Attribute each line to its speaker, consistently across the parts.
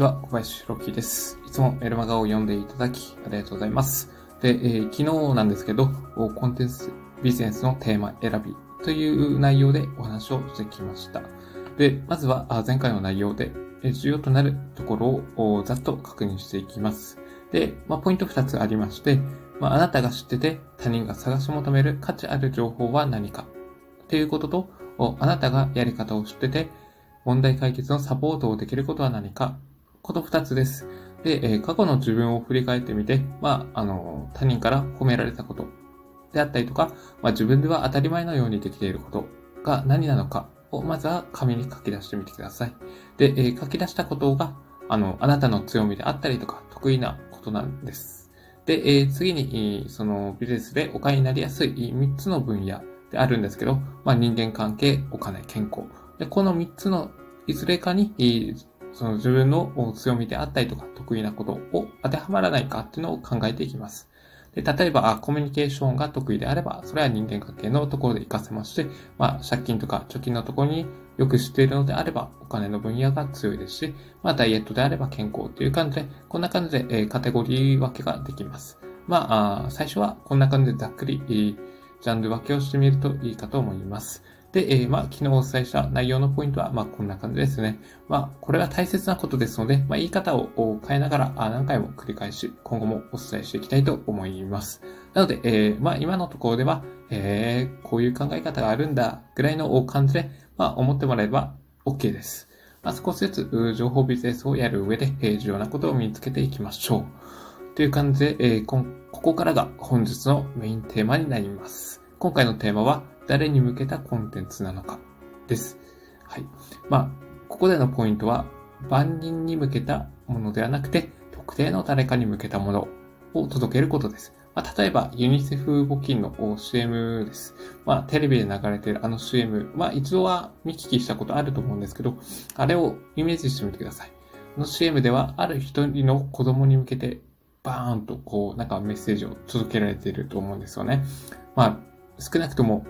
Speaker 1: ちは、小林弘樹です。いつもメルマガを読んでいただき、ありがとうございます。で、えー昨日なんですけど、コンテンツビジネスのテーマ選びという内容でお話をしてきました。で、まずは前回の内容で、重要となるところをざっと確認していきます。で、まあ、ポイント2つありまして、まあ、あなたが知ってて他人が探し求める価値ある情報は何かということと、あなたがやり方を知ってて問題解決のサポートをできることは何かこの二つです。で、え過去の自分を振り返ってみて、まあ、あの、他人から褒められたことであったりとか、まあ、自分では当たり前のようにできていることが何なのかを、まずは紙に書き出してみてください。で、え書き出したことが、あの、あなたの強みであったりとか、得意なことなんです。で、え次に、そのビジネスでお金になりやすい3つの分野であるんですけど、まあ、人間関係、お金、健康。で、この3つのいずれかに、その自分の強みであったりとか得意なことを当てはまらないかっていうのを考えていきます。で例えば、コミュニケーションが得意であれば、それは人間関係のところで活かせますし、まあ、借金とか貯金のところによく知っているのであれば、お金の分野が強いですし、まあ、ダイエットであれば健康という感じで、こんな感じで、えカテゴリー分けができます。まあ、最初はこんな感じでざっくり、ジャンル分けをしてみるといいかと思います。で、えーまあ、昨日お伝えした内容のポイントは、まあ、こんな感じですね。まあ、これは大切なことですので、まあ、言い方を変えながら何回も繰り返し、今後もお伝えしていきたいと思います。なので、えーまあ、今のところでは、えーこういう考え方があるんだ、ぐらいの感じで、まあ、思ってもらえば OK です。まあ、少しずつ、情報ビジネスをやる上で、えー重要なことを身につけていきましょう。という感じで、えーこここからが本日のメインテーマになります。今回のテーマは、誰に向けたコンテンツなのかです。はい。まあ、ここでのポイントは、万人に向けたものではなくて、特定の誰かに向けたものを届けることです。まあ、例えば、ユニセフ募金の CM です。まあ、テレビで流れているあの CM、まあ、一度は見聞きしたことあると思うんですけど、あれをイメージしてみてください。あの CM では、ある一人の子供に向けて、バーンとこう、なんかメッセージを届けられていると思うんですよね。まあ、少なくとも、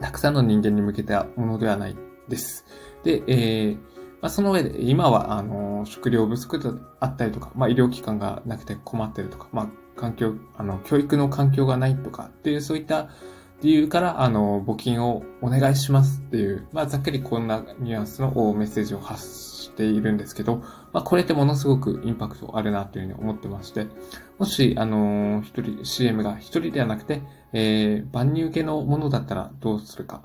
Speaker 1: たくさんの人間に向けたものではないです。で、えーまあ、その上で、今は、あの、食料不足であったりとか、まあ、医療機関がなくて困ってるとか、まあ、環境、あの、教育の環境がないとかっていう、そういった理由から、あの、募金をお願いしますっていう、まあ、ざっくりこんなニュアンスのメッセージを発しているんですけど、まあ、これってものすごくインパクトあるなというふうに思ってまして、もし、あの、一人、CM が一人ではなくて、えー、万人受けのものだったらどうするか。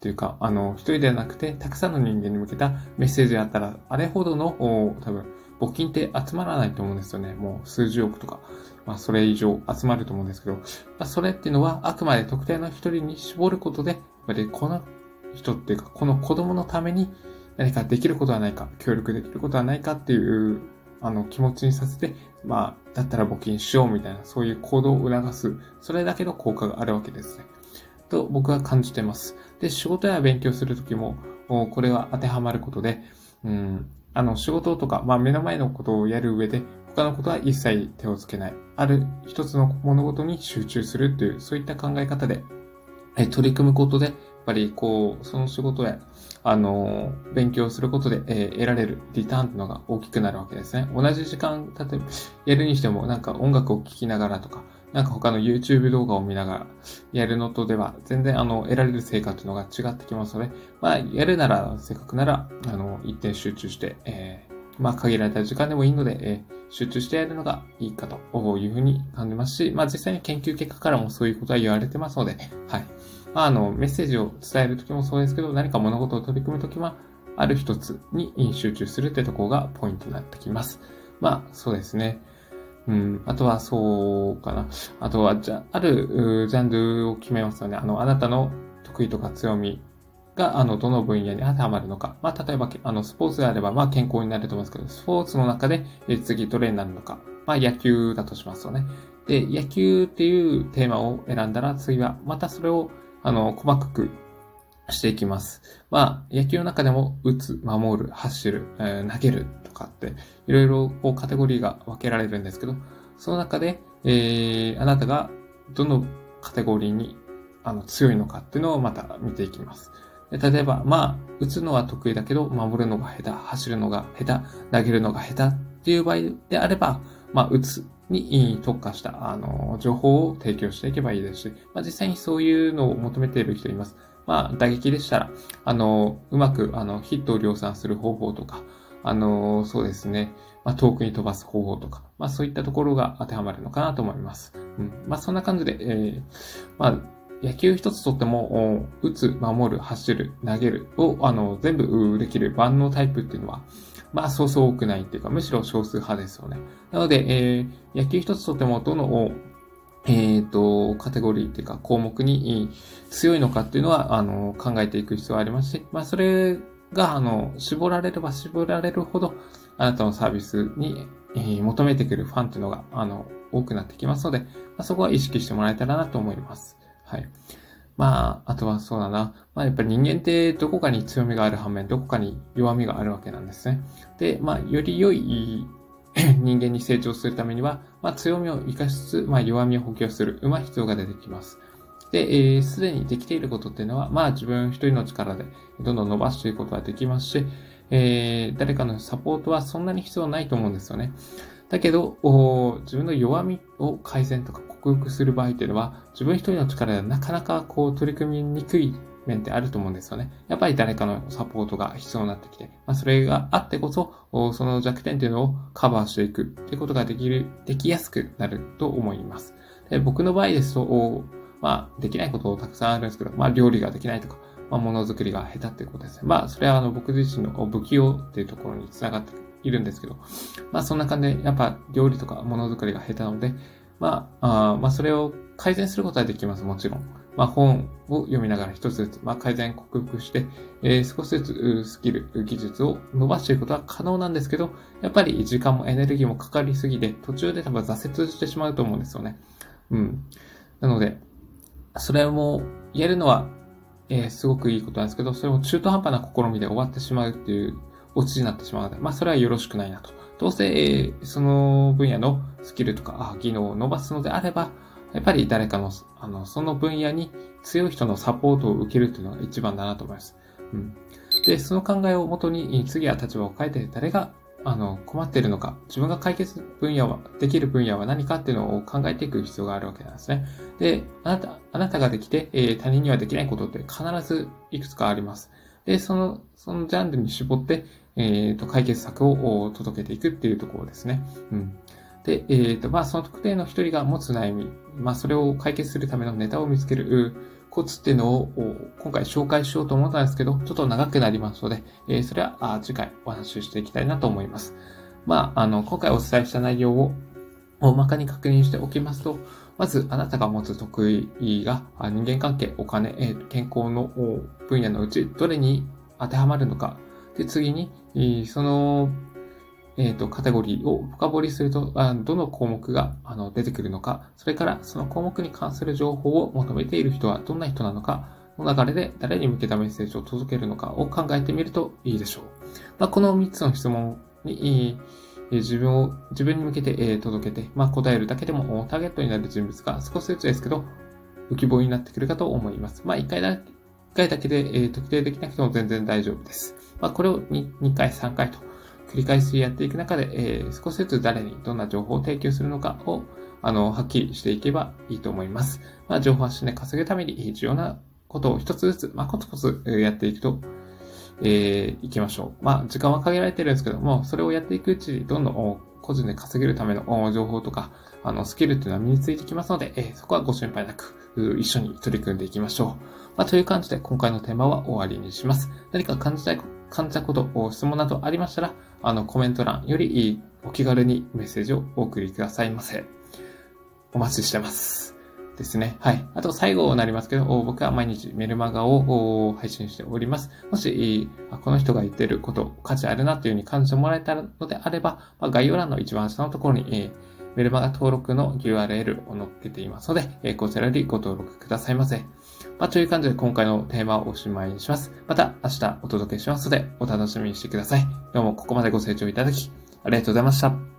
Speaker 1: というか、あの、一人ではなくて、たくさんの人間に向けたメッセージだったら、あれほどの、多分、募金って集まらないと思うんですよね。もう数十億とか、まあ、それ以上集まると思うんですけど、まあ、それっていうのは、あくまで特定の一人に絞ることで、やっぱりこの人っていうか、この子供のために何かできることはないか、協力できることはないかっていう、あの、気持ちにさせて、まあ、だったら募金しようみたいな、そういう行動を促す、それだけの効果があるわけですね。と僕は感じてます。で、仕事や勉強するときも、おこれは当てはまることで、うん、あの、仕事とか、まあ目の前のことをやる上で、他のことは一切手をつけない。ある一つの物事に集中するっていう、そういった考え方で、え取り組むことで、やっぱりこう、その仕事や、あの、勉強することで、え得られるリターンというのが大きくなるわけですね。同じ時間、例えば、やるにしても、なんか音楽を聴きながらとか、なんか他の YouTube 動画を見ながらやるのとでは、全然あの、得られる成果というのが違ってきますので、まあ、やるなら、せっかくなら、あの、一点集中して、えーまあ、限られた時間でもいいので、えー集中してやるのがいいかというふうに感じますし、まあ、実際に研究結果からもそういうことは言われてますので、はい。まあ、あの、メッセージを伝えるときもそうですけど、何か物事を取り組むときは、ある一つに集中するってところがポイントになってきます。まあ、そうですね。うん、あとはそうかな。あとは、じゃ、あるジャンルを決めますよね。あの、あなたの得意とか強みが、あの、どの分野に当てはまるのか。まあ、例えば、あの、スポーツであれば、まあ、健康になると思うんですけど、スポーツの中で、え次、どれになるのか。まあ、野球だとしますよね。で、野球っていうテーマを選んだら、次は、またそれを、あの、細かくしていきます。まあ、野球の中でも、打つ、守る、走る、えー投げるとかって、いろいろ、こう、カテゴリーが分けられるんですけど、その中で、えー、あなたが、どのカテゴリーに、あの、強いのかっていうのをまた見ていきます。例えば、まあ、打つのは得意だけど、守るのが下手、走るのが下手、投げるのが下手っていう場合であれば、まあ、打つに特化した、あの、情報を提供していけばいいですし、まあ、実際にそういうのを求めている人います。まあ、打撃でしたら、あの、うまく、あの、ヒットを量産する方法とか、あの、そうですね、まあ、遠くに飛ばす方法とか、まあ、そういったところが当てはまるのかなと思います。うん。まあ、そんな感じで、えー、まあ、野球一つとっても、打つ、守る、走る、投げるを、あの、全部できる万能タイプっていうのは、まあ、そうそう多くないっていうか、むしろ少数派ですよね。なので、えー、野球一つとっても、どの、えっ、ー、と、カテゴリーっていうか項目に強いのかっていうのは、あの、考えていく必要がありますし、まあ、それが、あの、絞られれば絞られるほど、あなたのサービスに、えー、求めてくるファンっていうのが、あの、多くなってきますので、まあ、そこは意識してもらえたらなと思います。はい。まあ、あとはそうだな。まあ、やっぱり人間ってどこかに強みがある反面、どこかに弱みがあるわけなんですね。で、まあ、より良い 人間に成長するためには、まあ、強みを活かしつつ、まあ、弱みを補強する、うまい必要が出てきます。で、す、え、で、にできていることっていうのは、まあ、自分一人の力でどんどん伸ばしていくことができますし、えー、誰かのサポートはそんなに必要ないと思うんですよね。だけど、自分の弱みを改善とか克服する場合っていうのは、自分一人の力ではなかなかこう取り組みにくい面ってあると思うんですよね。やっぱり誰かのサポートが必要になってきて、まあ、それがあってこそ、その弱点っていうのをカバーしていくっていうことができる、できやすくなると思います。で僕の場合ですと、まあ、できないことたくさんあるんですけど、まあ、料理ができないとか、まあ、ものづくりが下手っていうことですね。まあ、それはあの、僕自身の不器用っていうところにつながっているんですけど、まあ、そんな感じで、やっぱ料理とかものづくりが下手なので、まあ、あまあ、それを改善することはできます、もちろん。まあ、本を読みながら一つずつ、まあ、改善克服して、えー、少しずつスキル、技術を伸ばしていくことは可能なんですけど、やっぱり時間もエネルギーもかかりすぎて、途中で多分挫折してしまうと思うんですよね。うん。なので、それもやるのは、えー、すごくいいことなんですけど、それも中途半端な試みで終わってしまうっていうオチになってしまうので、まあ、それはよろしくないなと。どうせ、え、その分野のスキルとか、あ技能を伸ばすのであれば、やっぱり誰かの、あの、その分野に強い人のサポートを受けるっていうのが一番だなと思います。うん。で、その考えをもとに、次は立場を変えて、誰が、あの、困っているのか、自分が解決分野は、できる分野は何かっていうのを考えていく必要があるわけなんですね。で、あなた、あなたができて、えー、他人にはできないことって必ずいくつかあります。で、その、そのジャンルに絞って、えっ、ー、と、解決策を届けていくっていうところですね。うん。で、えっ、ー、と、まあ、その特定の一人が持つ悩み、まあ、それを解決するためのネタを見つけるコツっていうのを今回紹介しようと思ったんですけど、ちょっと長くなりますので、えー、それは次回お話ししていきたいなと思います。まあ、あの、今回お伝えした内容を大まかに確認しておきますと、まず、あなたが持つ得意が人間関係、お金、え、健康の分野のうちどれに当てはまるのか。で、次に、そのえっ、ー、と、カテゴリーを深掘りすると、あどの項目があの出てくるのか、それからその項目に関する情報を求めている人はどんな人なのか、の流れで誰に向けたメッセージを届けるのかを考えてみるといいでしょう。まあ、この3つの質問に、えー、自分を、自分に向けて、えー、届けて、まあ、答えるだけでもターゲットになる人物が少しずつですけど、浮き彫りになってくるかと思います。まあ、1回だけ、1回だけで、えー、特定できなくても全然大丈夫です。まあ、これを 2, 2回、3回と繰り返しやっていく中で、えー、少しずつ誰にどんな情報を提供するのかを、あの、はっきりしていけばいいと思います。まあ、情報発信で稼ぐために重要なことを一つずつ、まあ、コツコツやっていくと、えー、いきましょう。まあ、時間は限られてるんですけども、それをやっていくうちに、どんどん個人で稼げるための情報とか、あの、スキルっていうのは身についてきますので、えー、そこはご心配なく、一緒に取り組んでいきましょう。まあ、という感じで今回のテーマは終わりにします。何か感じたいこ、感じたこと、質問などありましたら、あの、コメント欄よりお気軽にメッセージをお送りくださいませ。お待ちしてます。ですね。はい。あと最後になりますけど、僕は毎日メルマガを配信しております。もし、この人が言ってること、価値あるなというふうに感じてもらえたのであれば、概要欄の一番下のところに、メルマガ登録の URL を載っけていますので、えこちらよりご登録くださいませ。まあ、という感じで今回のテーマをおしまいにします。また明日お届けしますので、お楽しみにしてください。どうもここまでご清聴いただき、ありがとうございました。